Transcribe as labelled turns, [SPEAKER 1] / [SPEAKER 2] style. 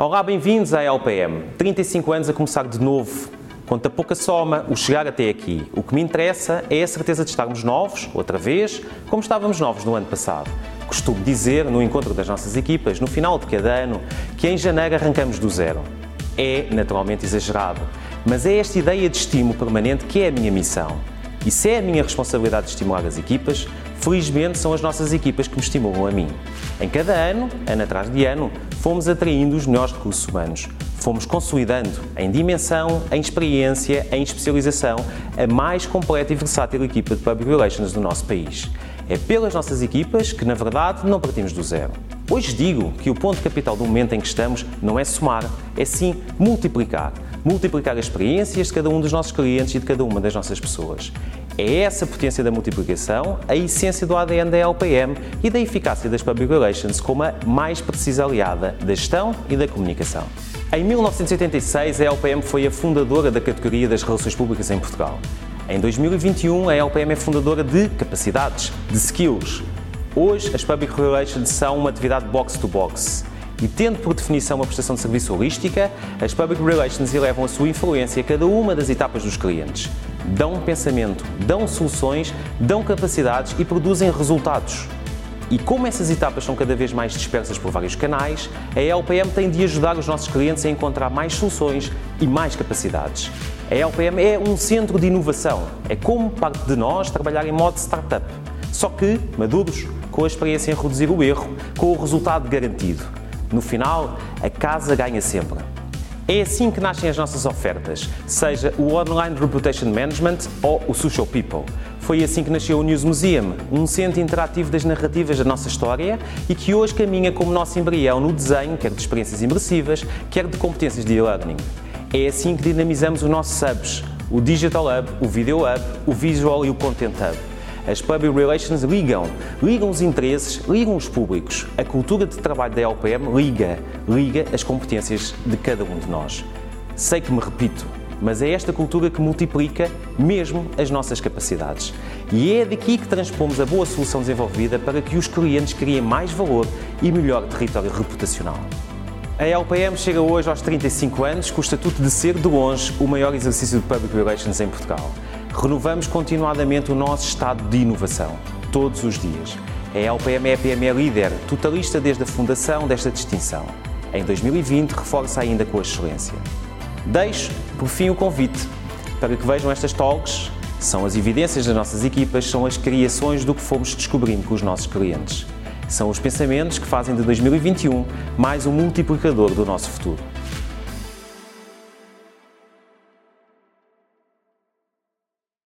[SPEAKER 1] Olá, bem-vindos à LPM. 35 anos a começar de novo. Conta pouca soma o chegar até aqui. O que me interessa é a certeza de estarmos novos, outra vez, como estávamos novos no ano passado. Costumo dizer, no encontro das nossas equipas, no final de cada ano, que em janeiro arrancamos do zero. É naturalmente exagerado, mas é esta ideia de estímulo permanente que é a minha missão. E se é a minha responsabilidade de estimular as equipas, felizmente são as nossas equipas que me estimulam a mim. Em cada ano, ano atrás de ano, fomos atraindo os melhores recursos humanos. Fomos consolidando em dimensão, em experiência, em especialização, a mais completa e versátil equipa de Public Relations do nosso país. É pelas nossas equipas que, na verdade, não partimos do zero. Hoje digo que o ponto capital do momento em que estamos não é somar, é sim multiplicar multiplicar as experiências de cada um dos nossos clientes e de cada uma das nossas pessoas. É essa potência da multiplicação a essência do ADN da LPM e da eficácia das Public Relations como a mais precisa aliada da gestão e da comunicação. Em 1986, a LPM foi a fundadora da categoria das Relações Públicas em Portugal. Em 2021, a LPM é fundadora de capacidades, de skills. Hoje, as Public Relations são uma atividade box-to-box. -box e tendo por definição uma prestação de serviço holística, as Public Relations elevam a sua influência a cada uma das etapas dos clientes. Dão pensamento, dão soluções, dão capacidades e produzem resultados. E como essas etapas são cada vez mais dispersas por vários canais, a LPM tem de ajudar os nossos clientes a encontrar mais soluções e mais capacidades. A LPM é um centro de inovação, é como parte de nós trabalhar em modo startup, só que maduros, com a experiência em reduzir o erro, com o resultado garantido. No final, a casa ganha sempre. É assim que nascem as nossas ofertas, seja o Online Reputation Management ou o Social People. Foi assim que nasceu o News Museum, um centro interativo das narrativas da nossa história e que hoje caminha como nosso embrião no desenho, quer de experiências imersivas, quer de competências de e-learning. É assim que dinamizamos os nossos hubs, o Digital Hub, o Video Hub, o Visual e o Content Hub as public relations ligam, ligam os interesses, ligam os públicos. A cultura de trabalho da LPM liga, liga as competências de cada um de nós. Sei que me repito, mas é esta cultura que multiplica mesmo as nossas capacidades. E é daqui que transpomos a boa solução desenvolvida para que os clientes criem mais valor e melhor território reputacional. A LPM chega hoje aos 35 anos com o estatuto de ser, de longe, o maior exercício de Public Relations em Portugal renovamos continuadamente o nosso estado de inovação, todos os dias. A LPM é a PME líder, totalista desde a fundação desta distinção. Em 2020, reforça ainda com a excelência. Deixo, por fim, o convite para que vejam estas talks. São as evidências das nossas equipas, são as criações do que fomos descobrindo com os nossos clientes. São os pensamentos que fazem de 2021 mais um multiplicador do nosso futuro.